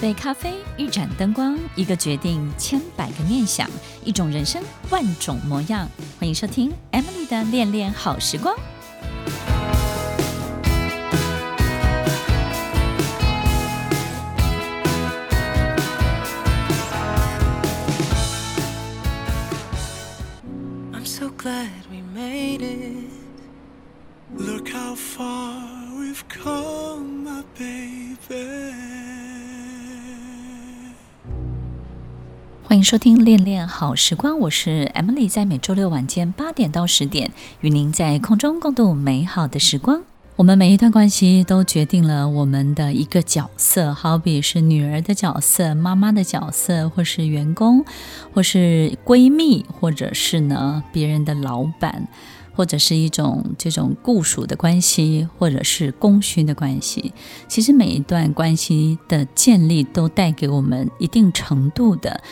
杯咖啡，一盏灯光，一个决定，千百个念想，一种人生，万种模样。欢迎收听 Emily 的恋恋好时光。I'm so glad we made it. Look how far we've come, my baby. 收听《恋恋好时光》，我是 Emily，在每周六晚间八点到十点，与您在空中共度美好的时光。我们每一段关系都决定了我们的一个角色，好比是女儿的角色、妈妈的角色，或是员工，或是闺蜜，或者是呢别人的老板，或者是一种这种雇属的关系，或者是供需的关系。其实每一段关系的建立，都带给我们一定程度的。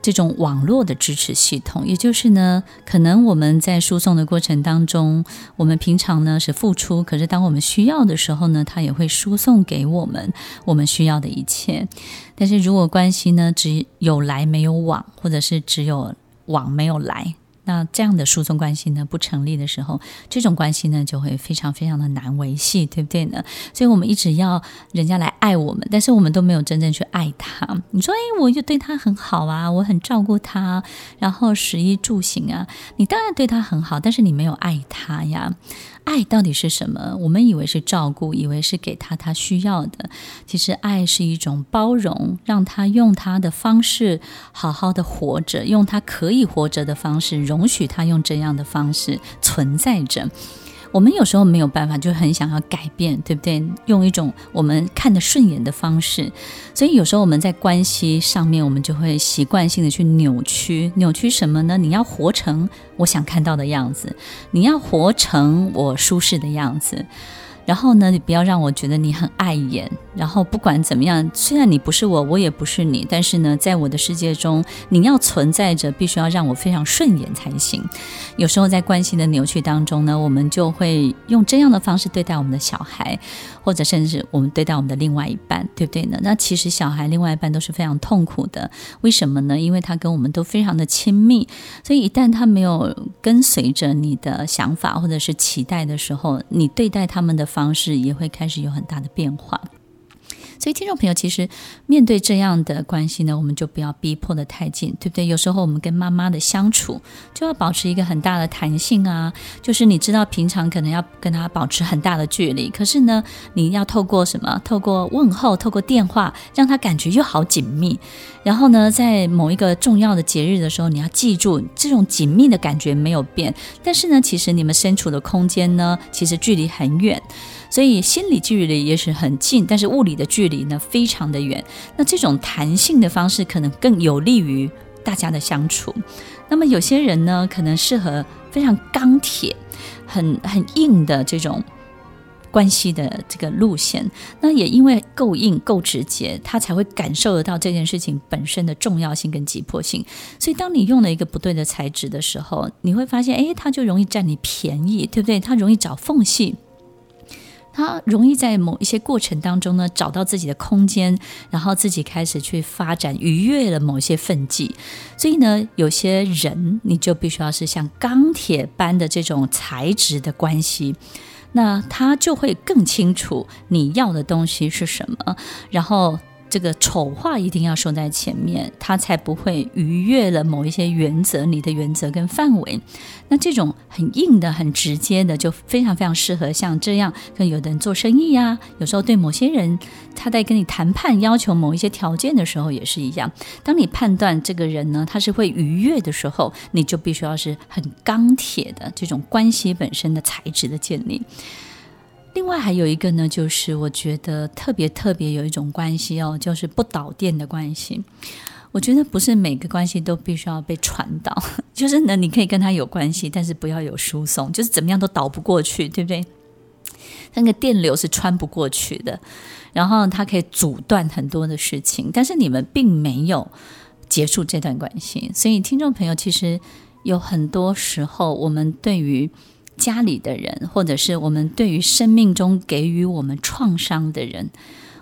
这种网络的支持系统，也就是呢，可能我们在输送的过程当中，我们平常呢是付出，可是当我们需要的时候呢，它也会输送给我们我们需要的一切。但是如果关系呢只有来没有往，或者是只有往没有来。那这样的输送关系呢不成立的时候，这种关系呢就会非常非常的难维系，对不对呢？所以我们一直要人家来爱我们，但是我们都没有真正去爱他。你说，哎，我就对他很好啊，我很照顾他，然后食衣住行啊，你当然对他很好，但是你没有爱他呀。爱到底是什么？我们以为是照顾，以为是给他他需要的。其实爱是一种包容，让他用他的方式好好的活着，用他可以活着的方式，容许他用这样的方式存在着。我们有时候没有办法，就很想要改变，对不对？用一种我们看得顺眼的方式，所以有时候我们在关系上面，我们就会习惯性的去扭曲，扭曲什么呢？你要活成我想看到的样子，你要活成我舒适的样子。然后呢，你不要让我觉得你很碍眼。然后不管怎么样，虽然你不是我，我也不是你，但是呢，在我的世界中，你要存在着，必须要让我非常顺眼才行。有时候在关系的扭曲当中呢，我们就会用这样的方式对待我们的小孩，或者甚至我们对待我们的另外一半，对不对呢？那其实小孩另外一半都是非常痛苦的。为什么呢？因为他跟我们都非常的亲密，所以一旦他没有跟随着你的想法或者是期待的时候，你对待他们的方式也会开始有很大的变化。所以，听众朋友，其实面对这样的关系呢，我们就不要逼迫得太近，对不对？有时候我们跟妈妈的相处就要保持一个很大的弹性啊。就是你知道，平常可能要跟她保持很大的距离，可是呢，你要透过什么？透过问候，透过电话，让她感觉又好紧密。然后呢，在某一个重要的节日的时候，你要记住，这种紧密的感觉没有变。但是呢，其实你们身处的空间呢，其实距离很远。所以心理距离也许很近，但是物理的距离呢，非常的远。那这种弹性的方式可能更有利于大家的相处。那么有些人呢，可能适合非常钢铁、很很硬的这种关系的这个路线。那也因为够硬、够直接，他才会感受得到这件事情本身的重要性跟急迫性。所以当你用了一个不对的材质的时候，你会发现，哎，他就容易占你便宜，对不对？他容易找缝隙。他容易在某一些过程当中呢，找到自己的空间，然后自己开始去发展，逾越了某些分际。所以呢，有些人你就必须要是像钢铁般的这种材质的关系，那他就会更清楚你要的东西是什么，然后。这个丑话一定要说在前面，他才不会逾越了某一些原则，你的原则跟范围。那这种很硬的、很直接的，就非常非常适合像这样跟有的人做生意呀。有时候对某些人，他在跟你谈判，要求某一些条件的时候，也是一样。当你判断这个人呢，他是会逾越的时候，你就必须要是很钢铁的这种关系本身的材质的建立。另外还有一个呢，就是我觉得特别特别有一种关系哦，就是不导电的关系。我觉得不是每个关系都必须要被传导，就是呢，你可以跟他有关系，但是不要有输送，就是怎么样都导不过去，对不对？那个电流是穿不过去的，然后它可以阻断很多的事情，但是你们并没有结束这段关系。所以，听众朋友，其实有很多时候，我们对于家里的人，或者是我们对于生命中给予我们创伤的人，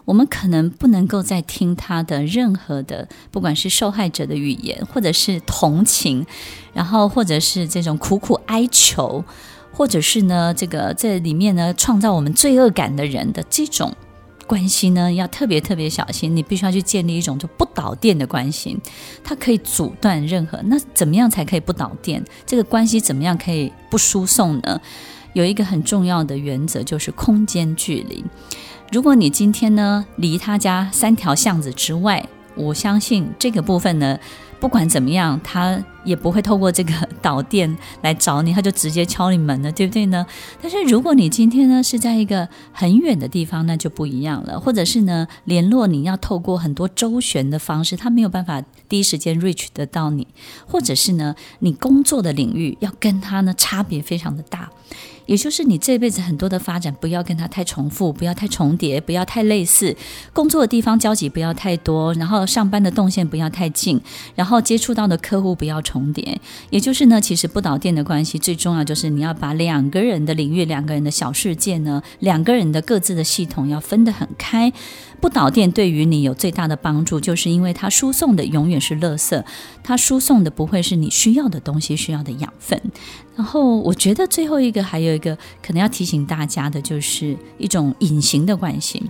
我们可能不能够再听他的任何的，不管是受害者的语言，或者是同情，然后或者是这种苦苦哀求，或者是呢，这个这里面呢创造我们罪恶感的人的这种关系呢，要特别特别小心。你必须要去建立一种就不导电的关系，它可以阻断任何。那怎么样才可以不导电？这个关系怎么样可以不输送呢？有一个很重要的原则，就是空间距离。如果你今天呢离他家三条巷子之外，我相信这个部分呢，不管怎么样，他也不会透过这个导电来找你，他就直接敲你门了，对不对呢？但是如果你今天呢是在一个很远的地方，那就不一样了。或者是呢联络你要透过很多周旋的方式，他没有办法第一时间 reach 得到你，或者是呢你工作的领域要跟他呢差别非常的大。也就是你这辈子很多的发展，不要跟他太重复，不要太重叠，不要太类似。工作的地方交集不要太多，然后上班的动线不要太近，然后接触到的客户不要重叠。也就是呢，其实不导电的关系最重要就是你要把两个人的领域、两个人的小世界呢，两个人的各自的系统要分得很开。不导电对于你有最大的帮助，就是因为它输送的永远是垃圾，它输送的不会是你需要的东西、需要的养分。然后，我觉得最后一个还有一个可能要提醒大家的，就是一种隐形的关系。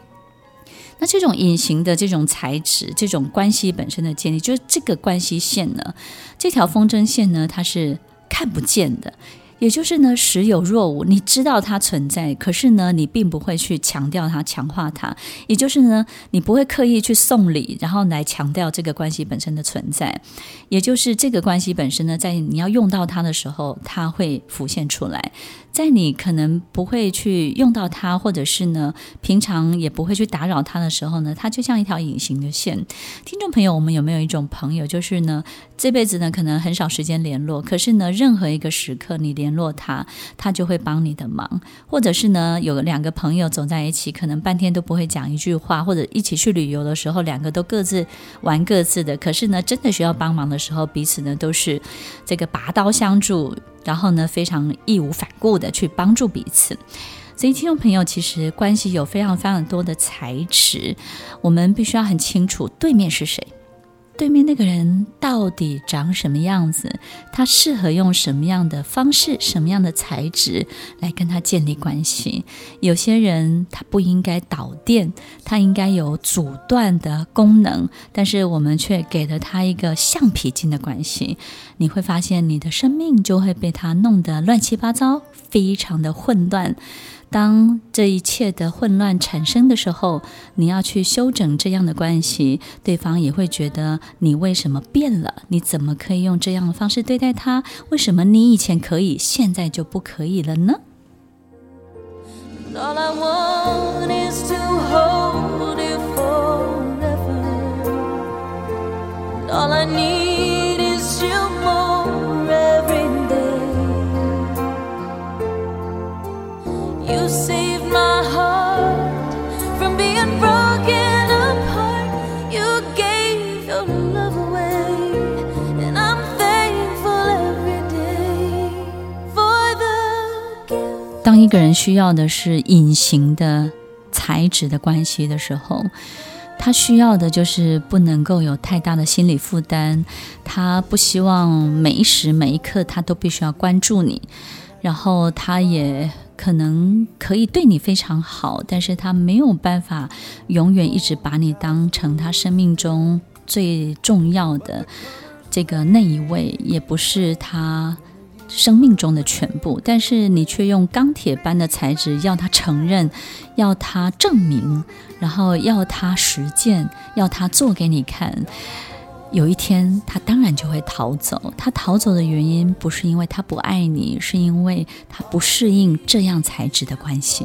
那这种隐形的这种材质、这种关系本身的建立，就是这个关系线呢，这条风筝线呢，它是看不见的。也就是呢，时有若无，你知道它存在，可是呢，你并不会去强调它、强化它。也就是呢，你不会刻意去送礼，然后来强调这个关系本身的存在。也就是这个关系本身呢，在你要用到它的时候，它会浮现出来。在你可能不会去用到它，或者是呢，平常也不会去打扰它的时候呢，它就像一条隐形的线。听众朋友，我们有没有一种朋友，就是呢，这辈子呢可能很少时间联络，可是呢，任何一个时刻你联络他，他就会帮你的忙。或者是呢，有两个朋友走在一起，可能半天都不会讲一句话，或者一起去旅游的时候，两个都各自玩各自的，可是呢，真的需要帮忙的时候，彼此呢都是这个拔刀相助。然后呢，非常义无反顾的去帮助彼此，所以听众朋友，其实关系有非常非常多的材质，我们必须要很清楚对面是谁。对面那个人到底长什么样子？他适合用什么样的方式、什么样的材质来跟他建立关系？有些人他不应该导电，他应该有阻断的功能，但是我们却给了他一个橡皮筋的关系。你会发现，你的生命就会被他弄得乱七八糟，非常的混乱。当这一切的混乱产生的时候，你要去修整这样的关系，对方也会觉得你为什么变了？你怎么可以用这样的方式对待他？为什么你以前可以，现在就不可以了呢个人需要的是隐形的材质的关系的时候，他需要的就是不能够有太大的心理负担，他不希望每一时每一刻他都必须要关注你，然后他也。可能可以对你非常好，但是他没有办法永远一直把你当成他生命中最重要的这个那一位，也不是他生命中的全部。但是你却用钢铁般的材质要他承认，要他证明，然后要他实践，要他做给你看。有一天，他当然就会逃走。他逃走的原因不是因为他不爱你，是因为他不适应这样材质的关系。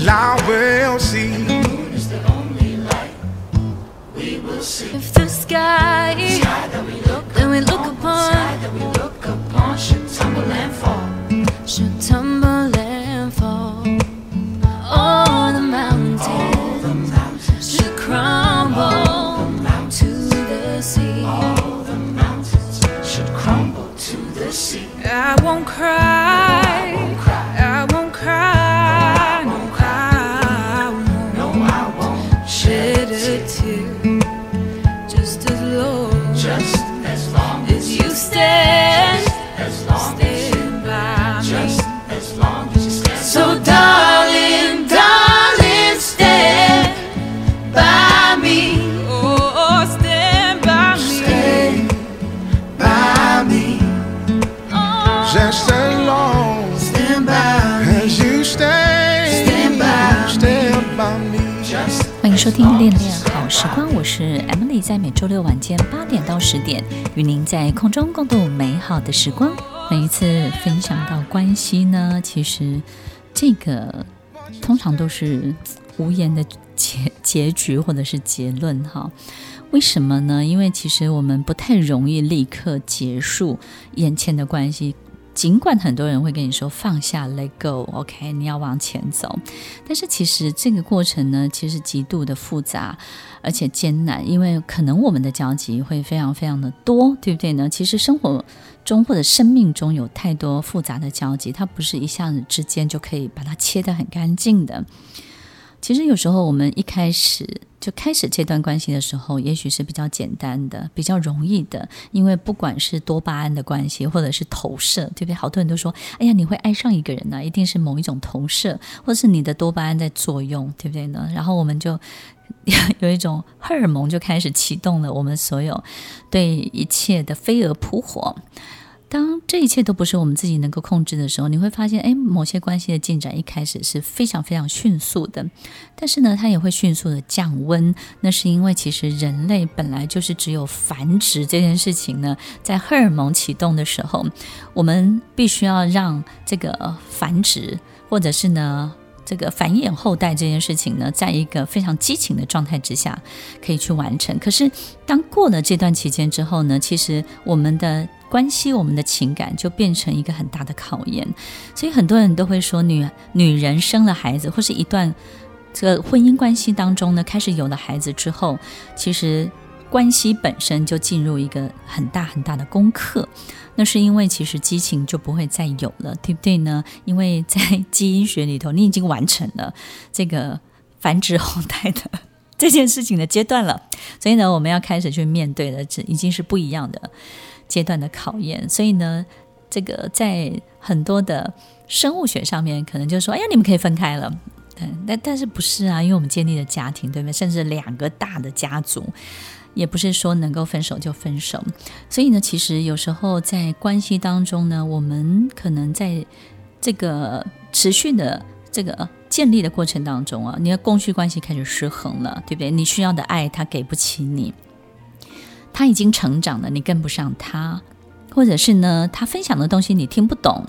is the only the light we'll see. moon is the only light. We will see. If the sky Sky that we look that we look sky that we look upon should tumble and fall. should tumble and fall, all the mountains The mountains, should crumble to the sea. all the mountains should crumble to the sea. I won't 听《恋恋好时光》，我是 Emily，在每周六晚间八点到十点，与您在空中共度美好的时光。每一次分享到关系呢，其实这个通常都是无言的结结局或者是结论哈。为什么呢？因为其实我们不太容易立刻结束眼前的关系。尽管很多人会跟你说放下，let go，OK，、你要往前走，但是其实这个过程呢，其实极度的复杂而且艰难，因为可能我们的交集会非常非常的多，对不对呢？其实生活中或者生命中有太多复杂的交集，它不是一下子之间就可以把它切得很干净的。其实有时候我们一开始就开始这段关系的时候，也许是比较简单的、比较容易的，因为不管是多巴胺的关系，或者是投射，对不对？好多人都说：“哎呀，你会爱上一个人呢、一定是某一种投射，或者是你的多巴胺在作用，对不对呢？”然后我们就 有一种荷尔蒙就开始启动了，我们所有对一切的飞蛾扑火。当这一切都不是我们自己能够控制的时候，你会发现，哎，某些关系的进展一开始是非常非常迅速的，但是呢，它也会迅速的降温。那是因为其实人类本来就是只有繁殖这件事情呢，在荷尔蒙启动的时候，我们必须要让这个繁殖，或者是呢，这个繁衍后代这件事情呢，在一个非常激情的状态之下可以去完成。可是，当过了这段期间之后呢，其实我们的关系，我们的情感就变成一个很大的考验，所以很多人都会说女，女人生了孩子，或是一段这个婚姻关系当中呢，开始有了孩子之后，其实关系本身就进入一个很大很大的功课。那是因为其实激情就不会再有了，对不对呢？因为在基因学里头，你已经完成了这个繁殖后代的 这件事情的阶段了，所以呢，我们要开始去面对的，这已经是不一样的。阶段的考验，所以呢，这个在很多的生物学上面，可能就说：“哎呀，你们可以分开了。”嗯，但但是不是啊？因为我们建立了家庭，对不对？甚至两个大的家族，也不是说能够分手就分手。所以呢，其实有时候在关系当中呢，我们可能在这个持续的这个建立的过程当中啊，你的供需关系开始失衡了，对不对？你需要的爱，他给不起你。他已经成长了，你跟不上他，或者是呢，他分享的东西你听不懂，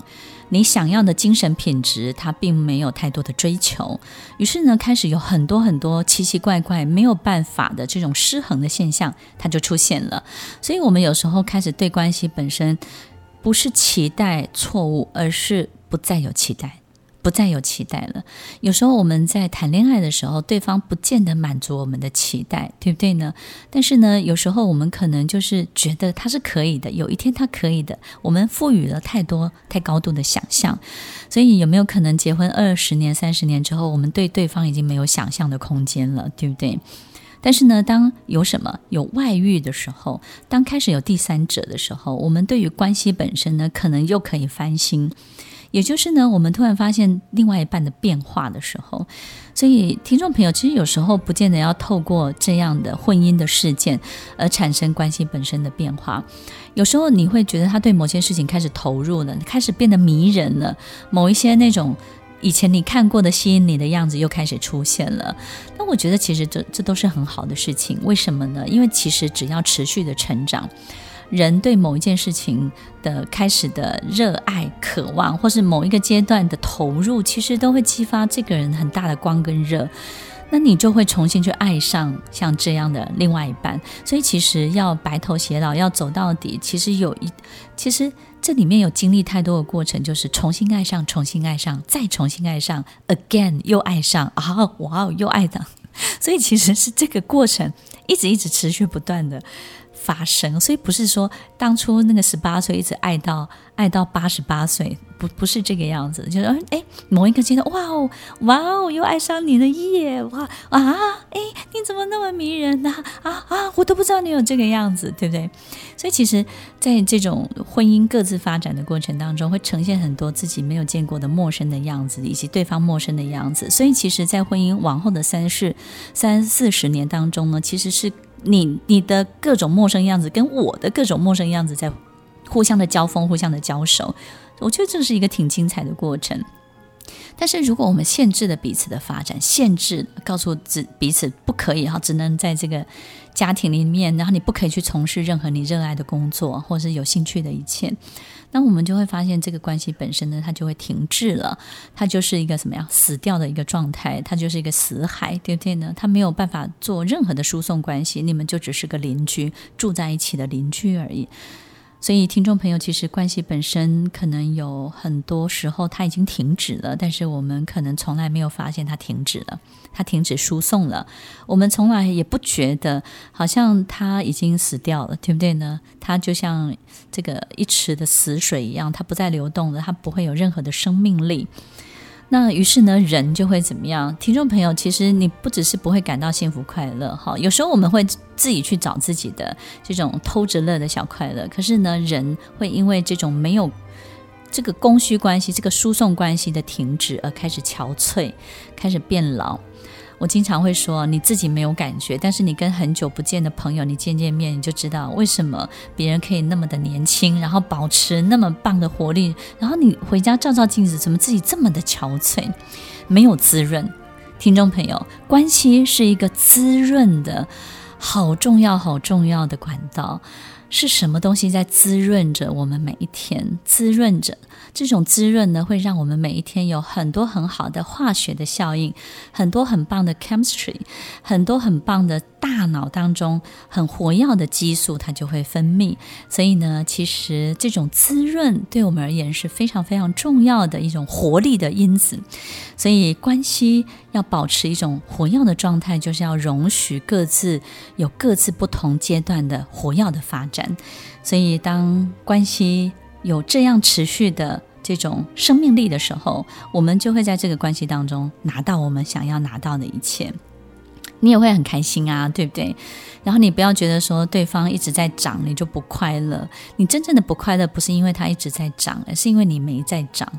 你想要的精神品质他并没有太多的追求，于是呢，开始有很多很多奇奇怪怪没有办法的这种失衡的现象，它就出现了。所以，我们有时候开始对关系本身不是期待错误，而是不再有期待。不再有期待了。有时候我们在谈恋爱的时候，对方不见得满足我们的期待，对不对呢？但是呢，有时候我们可能就是觉得他是可以的，有一天他可以的。我们赋予了太多太高度的想象，所以有没有可能结婚二十年、三十年之后，我们对对方已经没有想象的空间了，对不对？但是呢，当有什么有外遇的时候，当开始有第三者的时候，我们对于关系本身呢，可能又可以翻新。也就是呢，我们突然发现另外一半的变化的时候，所以听众朋友，其实有时候不见得要透过这样的婚姻的事件而产生关系本身的变化。有时候你会觉得他对某些事情开始投入了，开始变得迷人了，某一些那种以前你看过的吸引你的样子又开始出现了。那我觉得其实这这都是很好的事情。为什么呢？因为其实只要持续的成长。人对某一件事情的开始的热爱、渴望，或是某一个阶段的投入，其实都会激发这个人很大的光跟热，那你就会重新去爱上像这样的另外一半。所以，其实要白头偕老，要走到底，其实有一，其实这里面有经历太多的过程，就是重新爱上、重新爱上、再重新爱上，again 又爱上啊，哇哦，又爱上。所以，其实是这个过程一直一直持续不断的。发生，所以不是说当初那个十八岁一直爱到爱到八十八岁，不不是这个样子。就是哎，某一个阶段，哇哦，哇哦，又爱上你了耶，哇啊，哎，你怎么那么迷人呢？啊？啊，我都不知道你有这个样子，对不对？所以其实，在这种婚姻各自发展的过程当中，会呈现很多自己没有见过的陌生的样子，以及对方陌生的样子。所以，其实，在婚姻往后的三四三四十年当中呢，其实是。你你的各种陌生样子跟我的各种陌生样子在互相的交锋、互相的交手，我觉得这是一个挺精彩的过程。但是如果我们限制了彼此的发展，限制告诉彼彼此不可以哈，只能在这个家庭里面，然后你不可以去从事任何你热爱的工作或是有兴趣的一切。那我们就会发现，这个关系本身呢，它就会停滞了，它就是一个什么样死掉的一个状态，它就是一个死海，对不对呢？它没有办法做任何的输送关系，你们就只是个邻居，住在一起的邻居而已。所以，听众朋友，其实关系本身可能有很多时候它已经停止了，但是我们可能从来没有发现它停止了，它停止输送了。我们从来也不觉得好像它已经死掉了，对不对呢？它就像这个一池的死水一样，它不再流动了，它不会有任何的生命力。那于是呢，人就会怎么样？听众朋友，其实你不只是不会感到幸福快乐哈，有时候我们会自己去找自己的这种偷着乐的小快乐。可是呢，人会因为这种没有这个供需关系、这个输送关系的停止而开始憔悴，开始变老。我经常会说，你自己没有感觉，但是你跟很久不见的朋友，你见见面，你就知道为什么别人可以那么的年轻，然后保持那么棒的活力，然后你回家照照镜子，怎么自己这么的憔悴，没有滋润。听众朋友，关系是一个滋润的好重要、好重要的管道。是什么东西在滋润着我们每一天？滋润着。这种滋润呢，会让我们每一天有很多很好的化学的效应，很多很棒的 chemistry，很多很棒的大脑当中很活跃的激素，它就会分泌。所以呢，其实这种滋润对我们而言是非常非常重要的一种活力的因子。所以关系要保持一种活跃的状态，就是要容许各自有各自不同阶段的活跃的发展。所以当关系有这样持续的这种生命力的时候，我们就会在这个关系当中拿到我们想要拿到的一切，你也会很开心啊，对不对？然后你不要觉得说对方一直在涨，你就不快乐。你真正的不快乐不是因为他一直在涨，而是因为你没在涨，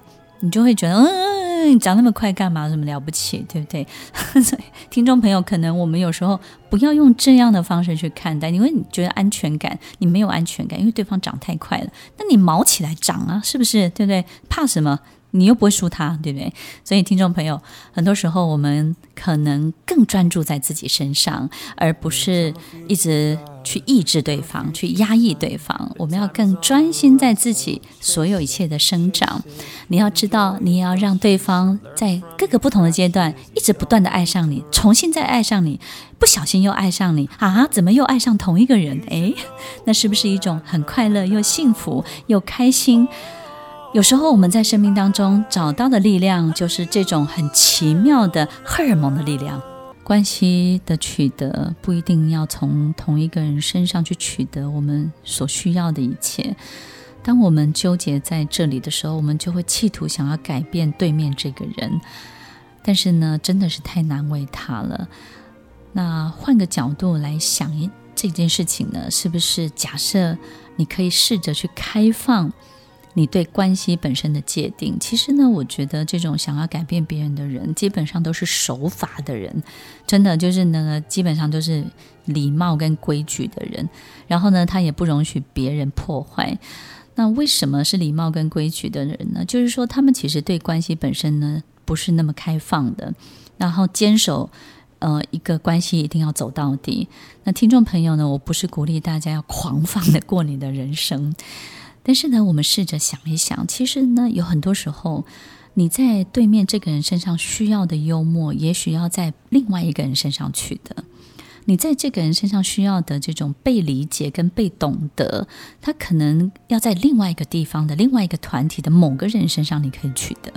你就会觉得嗯。你长那么快干嘛？什么了不起，对不对？所以听众朋友，可能我们有时候不要用这样的方式去看待，因为你觉得安全感，你没有安全感，因为对方长太快了。那你毛起来长啊，是不是？对不对？怕什么？你又不会输他，对不对？所以，听众朋友，很多时候我们可能更专注在自己身上，而不是一直去抑制对方、去压抑对方。我们要更专心在自己所有一切的生长。你要知道，你要让对方在各个不同的阶段，一直不断的爱上你，重新再爱上你，不小心又爱上你啊？怎么又爱上同一个人？诶，那是不是一种很快乐又幸福又开心？有时候我们在生命当中找到的力量，就是这种很奇妙的荷尔蒙的力量。关系的取得不一定要从同一个人身上去取得我们所需要的一切。当我们纠结在这里的时候，我们就会企图想要改变对面这个人，但是呢，真的是太难为他了。那换个角度来想一这件事情呢，是不是假设你可以试着去开放？你对关系本身的界定。其实呢，我觉得这种想要改变别人的人，基本上都是守法的人，真的就是呢，基本上都是礼貌跟规矩的人。然后呢，他也不容许别人破坏。那为什么是礼貌跟规矩的人呢？就是说，他们其实对关系本身呢，不是那么开放的，然后坚守。呃，一个关系一定要走到底。那听众朋友呢，我不是鼓励大家要狂放的过你的人生，但是呢，我们试着想一想，其实呢，有很多时候你在对面这个人身上需要的幽默，也许要在另外一个人身上取得；你在这个人身上需要的这种被理解跟被懂得，他可能要在另外一个地方的另外一个团体的某个人身上，你可以取得。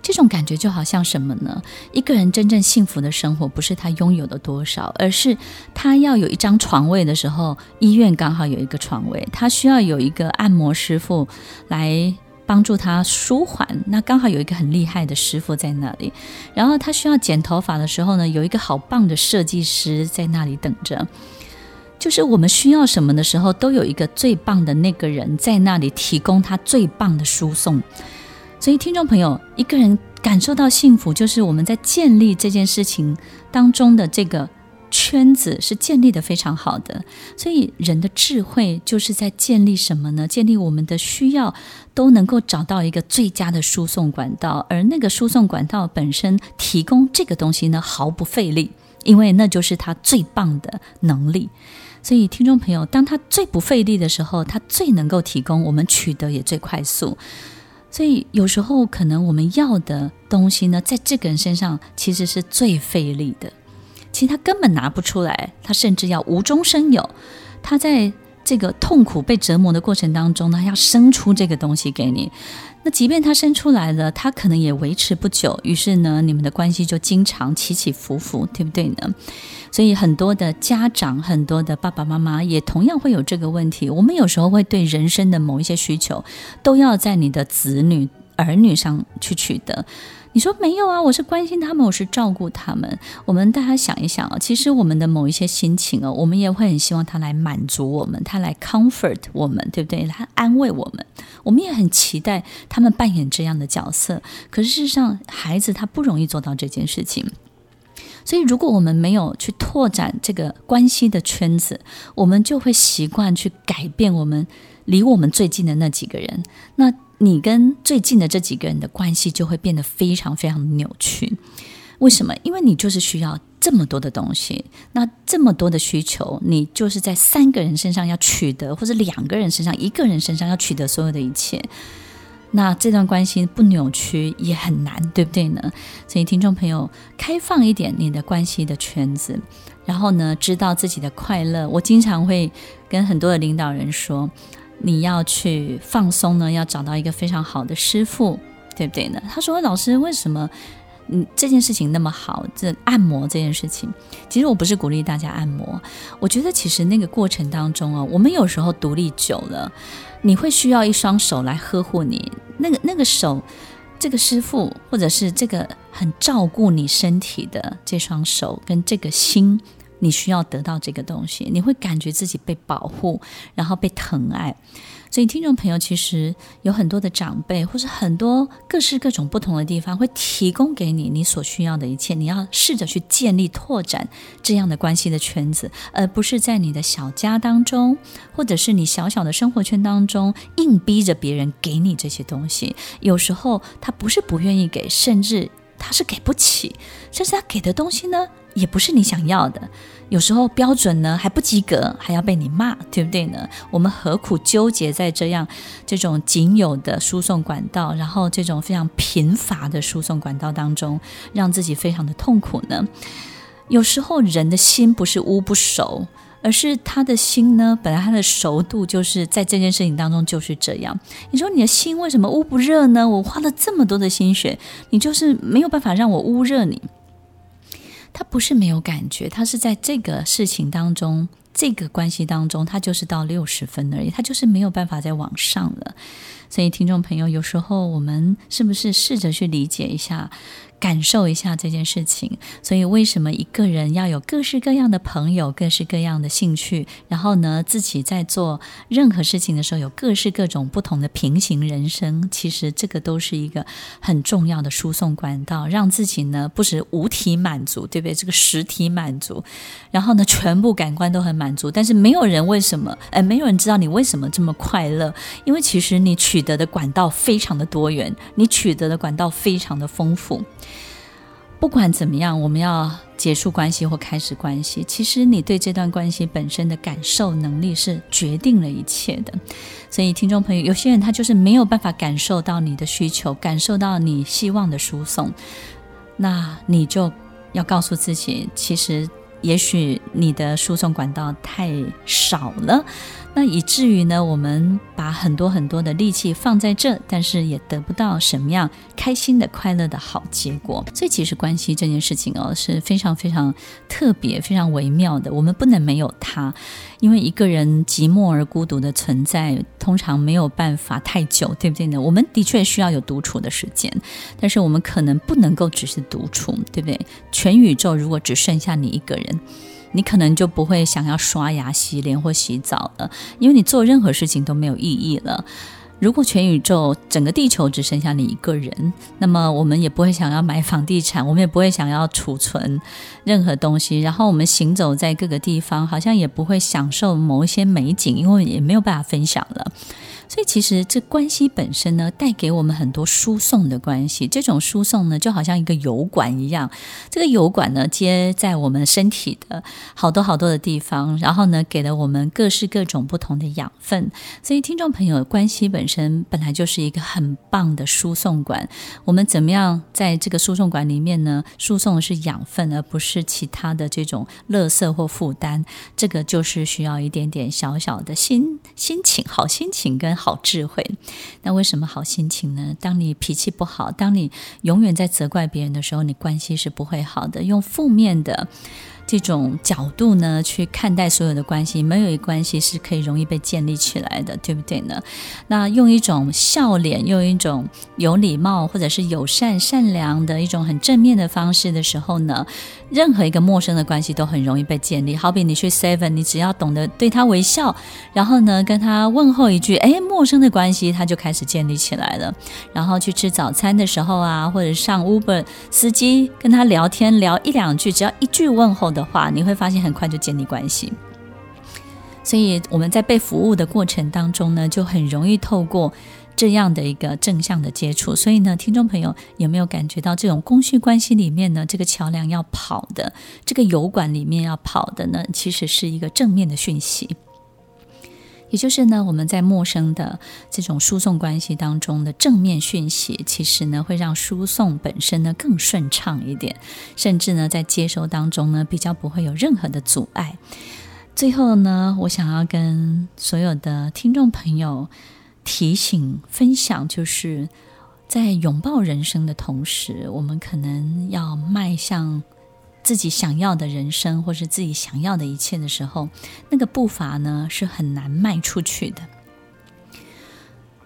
这种感觉就好像什么呢？一个人真正幸福的生活，不是他拥有的多少，而是他要有一张床位的时候，医院刚好有一个床位；他需要有一个按摩师傅来帮助他舒缓，那刚好有一个很厉害的师傅在那里。然后他需要剪头发的时候呢，有一个好棒的设计师在那里等着。就是我们需要什么的时候，都有一个最棒的那个人在那里提供他最棒的输送。所以，听众朋友，一个人感受到幸福，就是我们在建立这件事情当中的这个圈子是建立得非常好的。所以，人的智慧就是在建立什么呢？建立我们的需要都能够找到一个最佳的输送管道，而那个输送管道本身提供这个东西呢，毫不费力，因为那就是他最棒的能力。所以，听众朋友，当他最不费力的时候，他最能够提供，我们取得也最快速。所以有时候可能我们要的东西呢，在这个人身上其实是最费力的。其实他根本拿不出来，他甚至要无中生有。他在这个痛苦被折磨的过程当中呢，要生出这个东西给你。那即便他生出来了，他可能也维持不久。于是呢，你们的关系就经常起起伏伏，对不对呢？所以很多的家长，很多的爸爸妈妈也同样会有这个问题。我们有时候会对人生的某一些需求，都要在你的子女、儿女上去取得。你说没有啊？我是关心他们，我是照顾他们。我们大家想一想啊，其实我们的某一些心情哦，我们也会很希望他来满足我们，他来 comfort 我们，对不对？他安慰我们，我们也很期待他们扮演这样的角色。可是事实上，孩子他不容易做到这件事情。所以，如果我们没有去拓展这个关系的圈子，我们就会习惯去改变我们离我们最近的那几个人。那你跟最近的这几个人的关系就会变得非常非常扭曲。为什么？因为你就是需要这么多的东西，那这么多的需求，你就是在三个人身上要取得，或者两个人身上、一个人身上要取得所有的一切。那这段关系不扭曲也很难，对不对呢？所以听众朋友，开放一点你的关系的圈子，然后呢，知道自己的快乐。我经常会跟很多的领导人说，你要去放松呢，要找到一个非常好的师傅，对不对呢？他说：“老师，为什么嗯这件事情那么好？这按摩这件事情，其实我不是鼓励大家按摩，我觉得其实那个过程当中啊，我们有时候独立久了。”你会需要一双手来呵护你，那个那个手，这个师傅或者是这个很照顾你身体的这双手跟这个心，你需要得到这个东西，你会感觉自己被保护，然后被疼爱。所以，听众朋友，其实有很多的长辈，或是很多各式各种不同的地方，会提供给你你所需要的一切。你要试着去建立、拓展这样的关系的圈子，而不是在你的小家当中，或者是你小小的生活圈当中，硬逼着别人给你这些东西。有时候他不是不愿意给，甚至他是给不起，甚至他给的东西呢，也不是你想要的。有时候标准呢还不及格，还要被你骂，对不对呢？我们何苦纠结在这样这种仅有的输送管道，然后这种非常贫乏的输送管道当中，让自己非常的痛苦呢？有时候人的心不是污不熟，而是他的心呢，本来他的熟度就是在这件事情当中就是这样。你说你的心为什么污不热呢？我花了这么多的心血，你就是没有办法让我污热你。他不是没有感觉，他是在这个事情当中，这个关系当中，他就是到六十分而已，他就是没有办法再往上了。所以，听众朋友，有时候我们是不是试着去理解一下，感受一下这件事情，所以为什么一个人要有各式各样的朋友、各式各样的兴趣，然后呢，自己在做任何事情的时候有各式各种不同的平行人生？其实这个都是一个很重要的输送管道，让自己呢不止五体满足，对不对？这个实体满足，然后呢，全部感官都很满足，但是没有人为什么？哎，没有人知道你为什么这么快乐，因为其实你取得的管道非常的多元，你取得的管道非常的丰富。不管怎么样，我们要结束关系或开始关系，其实你对这段关系本身的感受能力是决定了一切的。所以，听众朋友，有些人他就是没有办法感受到你的需求，感受到你希望的输送，那你就要告诉自己，其实也许你的输送管道太少了。那以至于呢，我们把很多很多的力气放在这，但是也得不到什么样开心的、快乐的好结果。所以，其实关系这件事情哦，是非常非常特别、非常微妙的。我们不能没有它，因为一个人寂寞而孤独的存在，通常没有办法太久，对不对呢？我们的确需要有独处的时间，但是我们可能不能够只是独处，对不对？全宇宙如果只剩下你一个人。你可能就不会想要刷牙、洗脸或洗澡了，因为你做任何事情都没有意义了。如果全宇宙、整个地球只剩下你一个人，那么我们也不会想要买房地产，我们也不会想要储存任何东西。然后我们行走在各个地方，好像也不会享受某一些美景，因为也没有办法分享了。所以，其实这关系本身呢，带给我们很多输送的关系。这种输送呢，就好像一个油管一样。这个油管呢，接在我们身体的好多好多的地方，然后呢，给了我们各式各种不同的养分。所以，听众朋友，关系本身本来就是一个很棒的输送管。我们怎么样在这个输送管里面呢？输送的是养分，而不是其他的这种垃圾或负担。这个就是需要一点点小小的心心情，好心情跟。好智慧，那为什么好心情呢？当你脾气不好，当你永远在责怪别人的时候，你关系是不会好的。用负面的。这种角度呢，去看待所有的关系，没有一关系是可以容易被建立起来的，对不对呢？那用一种笑脸，用一种有礼貌或者是友善、善良的一种很正面的方式的时候呢，任何一个陌生的关系都很容易被建立。好比你去 Seven，你只要懂得对他微笑，然后呢跟他问候一句，哎，陌生的关系他就开始建立起来了。然后去吃早餐的时候啊，或者上 Uber 司机跟他聊天聊一两句，只要一句问候的话，你会发现很快就建立关系。所以我们在被服务的过程当中呢，就很容易透过这样的一个正向的接触。所以呢，听众朋友有没有感觉到这种供需关系里面呢，这个桥梁要跑的，这个油管里面要跑的呢，其实是一个正面的讯息。也就是呢，我们在陌生的这种输送关系当中的正面讯息，其实呢会让输送本身呢更顺畅一点，甚至呢在接收当中呢比较不会有任何的阻碍。最后呢，我想要跟所有的听众朋友提醒分享，就是在拥抱人生的同时，我们可能要迈向。自己想要的人生，或是自己想要的一切的时候，那个步伐呢是很难迈出去的。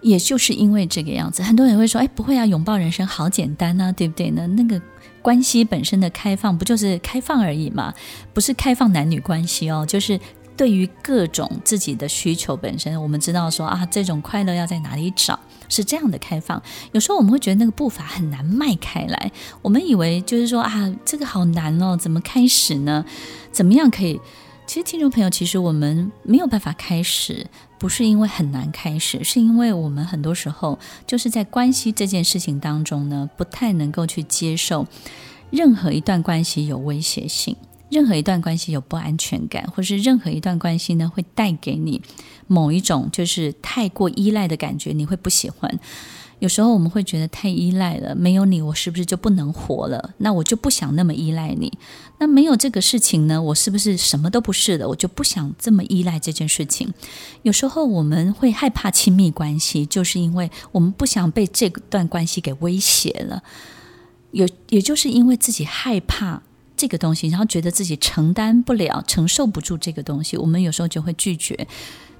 也就是因为这个样子，很多人会说：“哎，不会啊，拥抱人生好简单啊，对不对呢？那个关系本身的开放，不就是开放而已嘛？不是开放男女关系哦，就是。”对于各种自己的需求本身，我们知道说啊，这种快乐要在哪里找，是这样的开放。有时候我们会觉得那个步伐很难迈开来，我们以为就是说啊，这个好难哦，怎么开始呢？怎么样可以？其实听众朋友，其实我们没有办法开始，不是因为很难开始，是因为我们很多时候就是在关系这件事情当中呢，不太能够去接受任何一段关系有威胁性。任何一段关系有不安全感，或是任何一段关系呢，会带给你某一种就是太过依赖的感觉，你会不喜欢。有时候我们会觉得太依赖了，没有你，我是不是就不能活了？那我就不想那么依赖你。那没有这个事情呢，我是不是什么都不是的？我就不想这么依赖这件事情。有时候我们会害怕亲密关系，就是因为我们不想被这段关系给威胁了。有，也就是因为自己害怕。这个东西，然后觉得自己承担不了、承受不住这个东西，我们有时候就会拒绝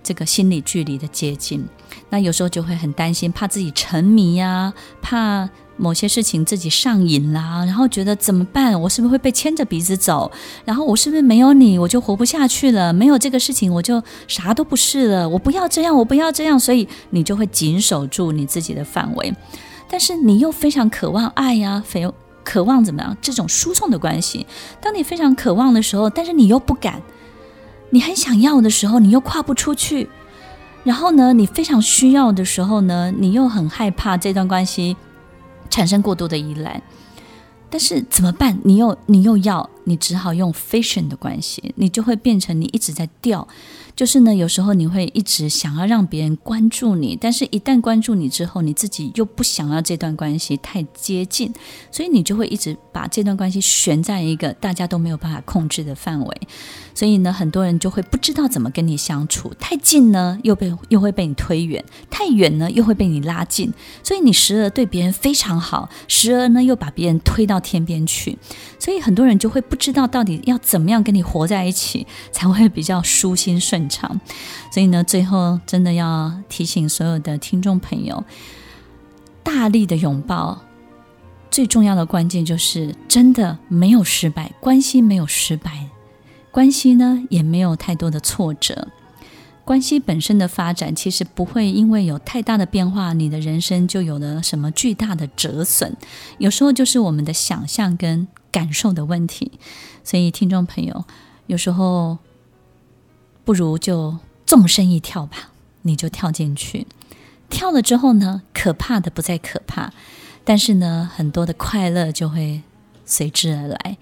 这个心理距离的接近。那有时候就会很担心，怕自己沉迷呀、怕某些事情自己上瘾啦，然后觉得怎么办？我是不是会被牵着鼻子走？然后我是不是没有你我就活不下去了？没有这个事情我就啥都不是了？我不要这样，我不要这样，所以你就会紧守住你自己的范围。但是你又非常渴望爱呀，非渴望怎么样？这种输送的关系。当你非常渴望的时候，但是你又不敢，你很想要的时候，你又跨不出去。然后呢，你非常需要的时候呢，你又很害怕这段关系。产生过多的依赖，但是怎么办？你又你又要，你只好用 fission 的关系，你就会变成你一直在掉。就是呢，有时候你会一直想要让别人关注你，但是一旦关注你之后，你自己又不想要这段关系太接近，所以你就会一直把这段关系悬在一个大家都没有办法控制的范围。所以呢，很多人就会不知道怎么跟你相处。太近呢，又被又会被你推远；太远呢，又会被你拉近。所以你时而对别人非常好，时而呢又把别人推到天边去。所以很多人就会不知道到底要怎么样跟你活在一起，才会比较舒心顺。畅，所以呢，最后真的要提醒所有的听众朋友，大力的拥抱，最重要的关键就是真的没有失败，关系没有失败，关系呢也没有太多的挫折，关系本身的发展其实不会因为有太大的变化，你的人生就有了什么巨大的折损，有时候就是我们的想象跟感受的问题，所以听众朋友，有时候。不如就纵身一跳吧，你就跳进去，跳了之后呢，可怕的不再可怕，但是呢，很多的快乐就会随之而来，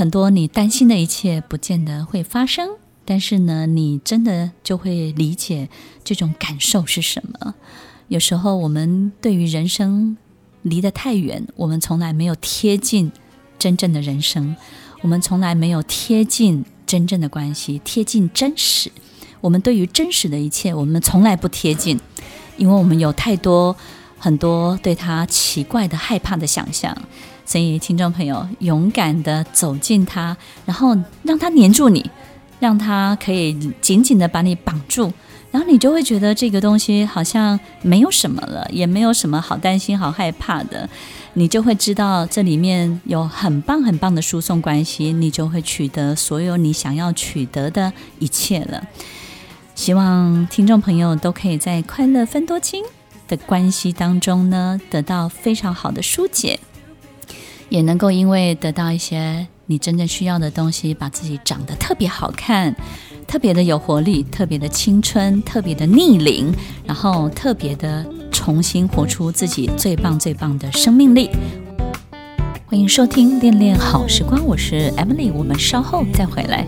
很多你担心的一切不见得会发生，但是呢，你真的就会理解这种感受是什么。有时候我们对于人生离得太远，我们从来没有贴近真正的人生，我们从来没有贴近。真正的关系贴近真实，我们对于真实的一切，我们从来不贴近，因为我们有太多很多对他奇怪的、害怕的想象。所以，听众朋友，勇敢地走近他，然后让他黏住你，让他可以紧紧地把你绑住。然后你就会觉得这个东西好像没有什么了，也没有什么好担心、好害怕的。你就会知道这里面有很棒很棒的输送关系，你就会取得所有你想要取得的一切了。希望听众朋友都可以在快乐分多金的关系当中呢，得到非常好的疏解，也能够因为得到一些你真正需要的东西，把自己长得特别好看。特别的有活力，特别的青春，特别的逆龄，然后特别的重新活出自己最棒最棒的生命力。欢迎收听《恋恋好时光》，我是 Emily，我们稍后再回来。